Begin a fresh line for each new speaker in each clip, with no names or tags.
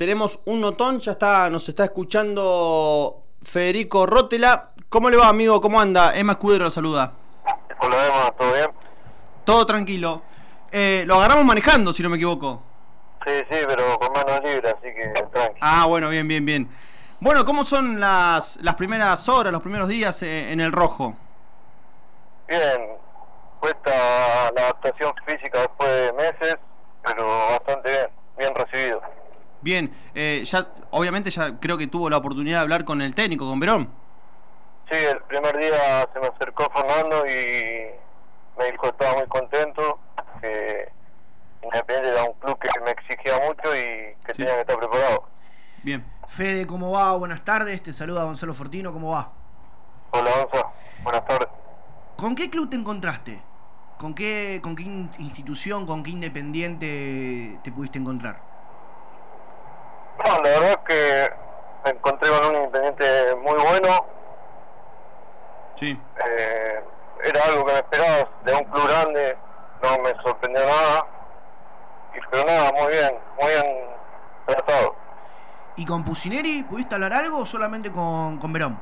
tenemos un notón, ya está, nos está escuchando Federico Rótela. ¿Cómo le va, amigo? ¿Cómo anda? Emma Escudero lo saluda.
Hola, Emma, ¿todo bien?
Todo tranquilo. Eh, lo agarramos manejando, si no me equivoco.
Sí, sí, pero con manos libres, así que tranqui.
Ah, bueno, bien, bien, bien. Bueno, ¿cómo son las, las primeras horas, los primeros días eh, en el rojo?
Bien, cuesta la adaptación física después de meses, pero bastante bien, bien recibido.
Bien, eh, ya obviamente ya creo que tuvo la oportunidad de hablar con el técnico, con Verón.
Sí, el primer día se me acercó Fernando y me dijo que estaba muy contento, que Independiente era un club que me exigía mucho y que
Sí.
tenía que estar preparado.
Bien.
Fede, ¿cómo va? Buenas tardes, te saluda Gonzalo Fortino, ¿cómo va?
Hola, Gonza, buenas tardes.
¿Con qué club te encontraste? ¿Con qué, con qué in- institución, con qué independiente te pudiste encontrar?
No, la verdad es que me encontré con un Independiente muy bueno,
Sí.
Eh, era algo que me esperaba de un club grande, no me sorprendió nada. Y, pero nada, muy bien, muy bien tratado.
¿Y con Pusineri pudiste hablar algo o solamente con, con Verón?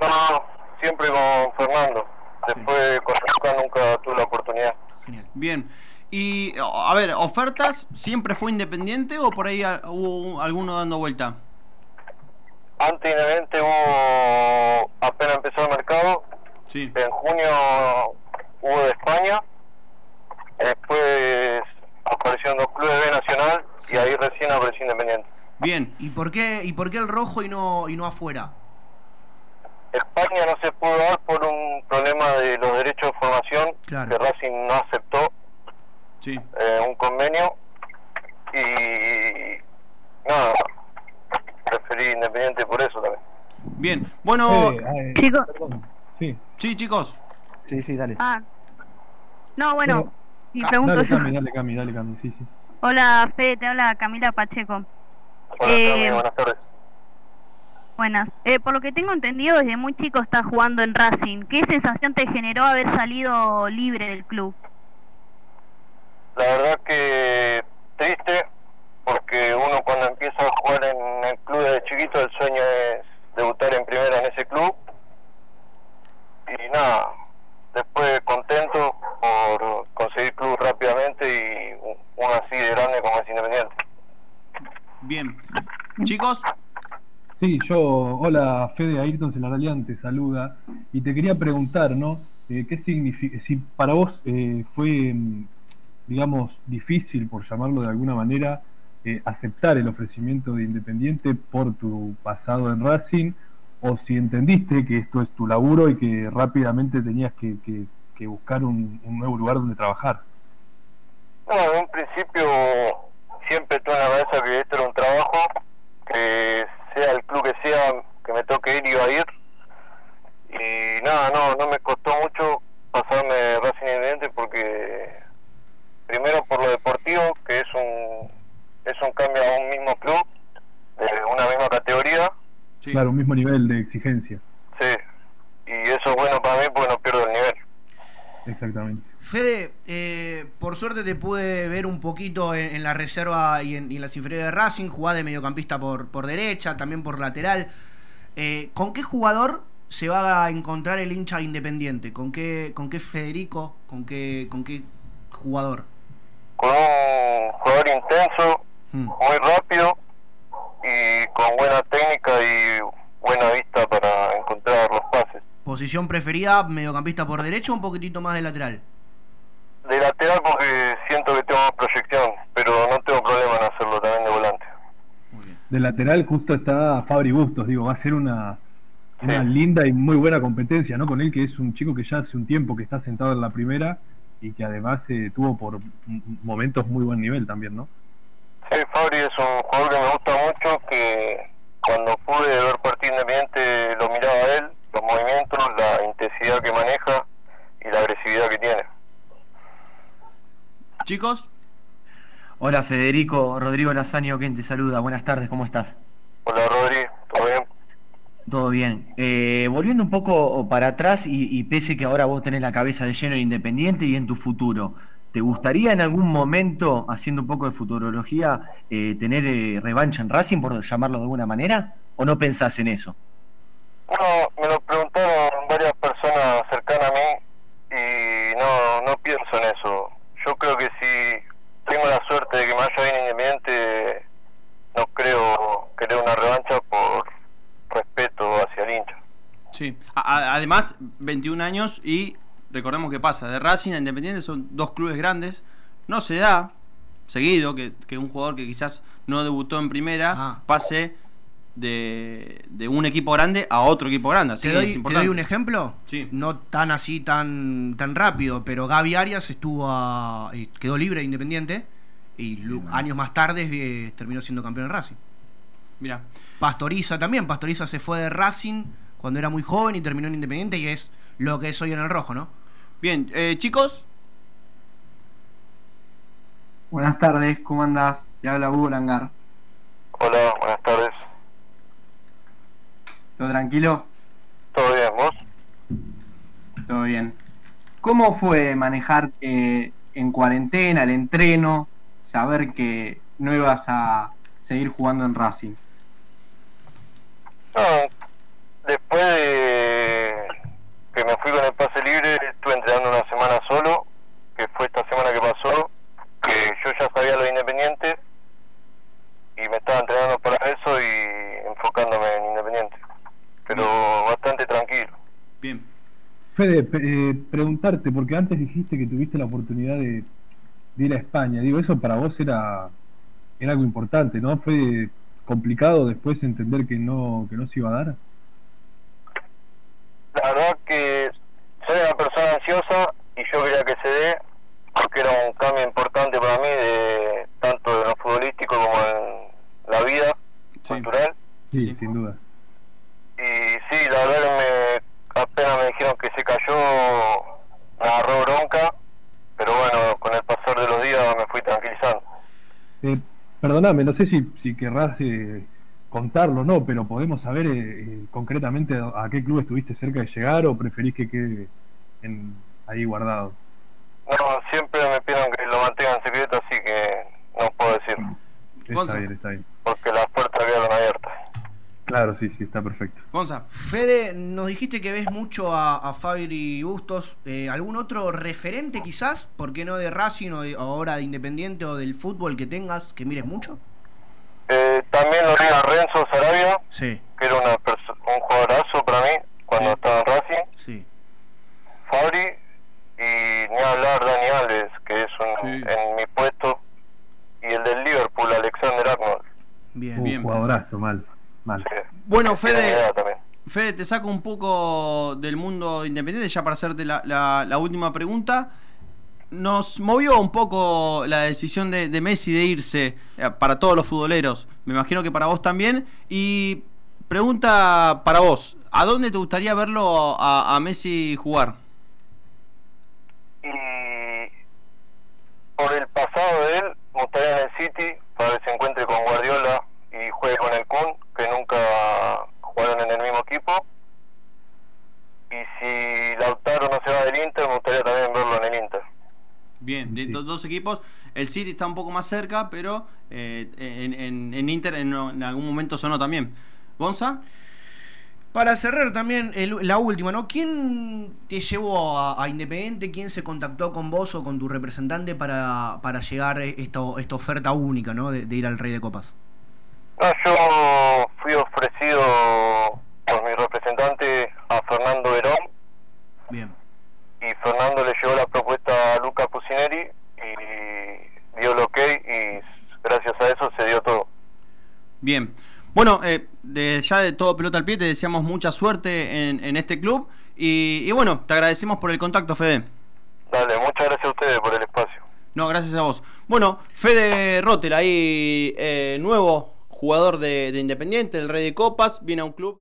No, no, siempre con Fernando. Después con Luca nunca tuve la oportunidad.
Genial.
Bien. Y, a ver, ¿ofertas siempre fue independiente o por ahí hubo alguno dando vuelta?
Antes Independiente hubo, apenas empezó el mercado,
Sí.
en junio hubo de España, después aparecieron dos clubes B Nacional y ahí recién apareció Independiente.
Bien.
¿Y por qué, y por qué el rojo y no, y no afuera?
España no se pudo dar por un problema de los derechos de formación
Claro.
que Racing no aceptó
Sí.
eh, un convenio y nada, preferí Independiente por eso también.
Bien. Bueno,
Eh, eh,
Chicos,
perdón. Sí,
sí, chicos.
sí, sí, dale.
ah. No, bueno, y pregunto
Dale,
yo.
Cami, dale, Cami, dale, Cami, sí, sí.
Hola, Fede, te habla Camila Pacheco.
Hola,
Eh,
Cami, buenas tardes.
Buenas. Eh, por lo que tengo entendido, desde muy chico estás jugando en Racing. ¿Qué sensación te generó haber salido libre del club?
La verdad que triste porque uno cuando empieza a jugar en el club desde chiquito el sueño es debutar en primera en ese club y nada, después contento por conseguir club rápidamente y uno así de grande como es Independiente.
Bien. Chicos,
Sí, yo, hola, Fede Ayrton Celaralian te saluda y te quería preguntar, ¿no? Eh, ¿Qué significa, si para vos eh, fue, mm, digamos, difícil, por llamarlo de alguna manera, eh, aceptar el ofrecimiento de Independiente por tu pasado en Racing, o si entendiste que esto es tu laburo y que rápidamente tenías que, que- buscar un, nuevo lugar donde trabajar?
No, en un principio siempre tuve en la cabeza que esto era un trabajo, que sea el club que sea, que me toque ir, iba a ir. Y nada, no, no me costó mucho pasarme de Racing Independiente porque, primero por lo deportivo, que es un, a un mismo club, de una misma categoría,
sí.
Claro, un mismo nivel de exigencia,
sí. Y eso es bueno para mí porque no pierdo el nivel.
exactamente.
Fede, eh, por suerte te pude ver un poquito en, en la reserva y en, y en las inferiores de Racing, jugás de mediocampista por, por derecha, también por lateral. Eh, ¿Con qué jugador se va a encontrar el hincha independiente? ¿Con qué, con qué Federico? ¿Con qué, con qué jugador?
Con un jugador intenso. Muy rápido y con buena técnica y buena vista para encontrar los pases.
¿Posición preferida, mediocampista por derecha o un poquitito más de lateral?
De lateral porque siento que tengo más proyección, pero no tengo problema en hacerlo también de volante.
Muy bien.
De lateral justo está Fabri Bustos, digo, va a ser una, una
Sí.
linda y muy buena competencia, ¿no? Con él, que es un chico que ya hace un tiempo que está sentado en la primera y que además eh, tuvo por momentos muy buen nivel también, ¿no?
Es un jugador que me gusta mucho, que cuando pude ver partido independiente lo miraba a él, los movimientos, la intensidad que maneja y la agresividad que tiene.
Chicos,
Hola Federico, Rodrigo Lasaño, quien te saluda. Buenas tardes, ¿cómo estás?
Hola Rodri, ¿todo bien?
Todo bien. Eh, volviendo un poco para atrás y, y pese que ahora vos tenés la cabeza de lleno en Independiente y en tu futuro, ¿te gustaría en algún momento, haciendo un poco de futurología, eh, tener eh, revancha en Racing, por llamarlo de alguna manera? ¿O no pensás en eso?
No, me lo preguntaron varias personas cercanas a mí y no, no pienso en eso. Yo creo que si tengo la suerte de que me haya bien independiente, no creo querer una revancha por respeto hacia el hincha.
Sí. A- a- además, 21 años y recordemos que pasa. De Racing a Independiente son dos clubes grandes. No se da seguido que, que un jugador que quizás no debutó en primera
Ah.
pase de, de un equipo grande a otro equipo grande. Así
¿Te
que
doy,
es
te
importante.
doy un ejemplo?
Sí.
No tan así, tan, tan rápido, pero Gaby Arias estuvo a- y quedó libre de Independiente y años más tarde eh, terminó siendo campeón en Racing.
Mira.
Pastoriza también, Pastoriza se fue de Racing cuando era muy joven y terminó en Independiente y es lo que es hoy en el rojo, ¿no?
Bien, eh, chicos,
Buenas tardes, ¿cómo andás? Te habla Hugo Langar.
Hola, buenas tardes.
¿Todo tranquilo?
¿Todo bien, vos?
Todo bien. ¿Cómo fue manejar eh, en cuarentena el entreno, saber que no ibas a seguir jugando en Racing?
No, después de que me fui con el pase libre, estuve entrenando una semana solo, que fue esta semana que pasó, que yo ya sabía lo de Independiente y me estaba entrenando para eso y enfocándome en Independiente. Pero bastante tranquilo.
Bien.
Fede, eh, preguntarte, porque antes dijiste que tuviste la oportunidad de, de ir a España. Digo, eso para vos era, era algo importante, ¿no? ¿Fue complicado después entender que no, que no se iba a dar?
La verdad que soy una persona ansiosa y yo quería que se dé porque era un cambio importante para mí, de tanto en lo futbolístico como en la vida
Sí.
cultural.
Sí,
Sí.
sin duda.
Y sí, la verdad que me, apenas me dijeron que se cayó, me agarró bronca, pero bueno, con el pasar de los días me fui tranquilizando.
Eh, perdoname, no sé si, si querrás eh, contarlo o no, pero podemos saber eh, eh, concretamente a, a qué club estuviste cerca de llegar o preferís que quede en, ahí guardado.
No, siempre me pidieron que lo mantenga en secreto, así que no puedo decir,
Está bien, está bien. Claro, sí, sí, está perfecto.
Gonza.
Fede, nos dijiste que ves mucho a, a Fabri Bustos. Eh, ¿Algún otro referente quizás? ¿Por qué no de Racing o de- ahora de Independiente o del fútbol que tengas, que mires mucho?
Eh, también lo vi a Renzo Sarabia,
Sí,
que era una perso- un jugadorazo para mí cuando
Sí.
estaba en Racing.
sí.
Fabri y ni hablar Dani Alves, que es un,
Sí.
en mi puesto, y el del Liverpool, Alexander Arnold.
Bien.
Uh,
bien.
jugadorazo, mal, mal.
Sí.
Bueno,
Tiene
Fede. Fede, te saco un poco del mundo independiente ya para hacerte la, la- la última pregunta. Nos movió un poco la decisión de, de Messi de irse eh, para todos los futboleros. Me imagino que para vos también. Y pregunta para vos, ¿a dónde te gustaría verlo a, a Messi jugar?
Y por el pasado de él, me gustaría en el City para que se encuentre con Guardiola y juegue con el Kun, que nunca jugaron en el mismo equipo. Y si Lautaro no se va del Inter, me gustaría también verlo en el Inter.
Bien, de
Sí.
estos dos equipos, el City está un poco más cerca, pero eh, en, en- en Inter en, en algún momento sonó también. ¿Gonza?
Para cerrar también el- la última, ¿no? ¿Quién te llevó a, a Independiente? ¿Quién se contactó con vos o con tu representante para, para llegar a esto, esta oferta única, ¿no? De, de ir al Rey de Copas.
No, yo ofrecido por mi representante a Fernando Verón
Bien.
y Fernando le llevó la propuesta a Luca Pusineri y dio el ok y gracias a eso se dio todo.
Bien. Bueno, eh, de, ya de todo pelota al pie te deseamos mucha suerte en, en este club. Y, y bueno, te agradecemos por el contacto, Fede.
Dale, muchas gracias a ustedes por el espacio.
No, gracias a vos. Bueno, Fede Rotter, ahí eh, nuevo jugador de, de Independiente, el Rey de Copas, viene a un club.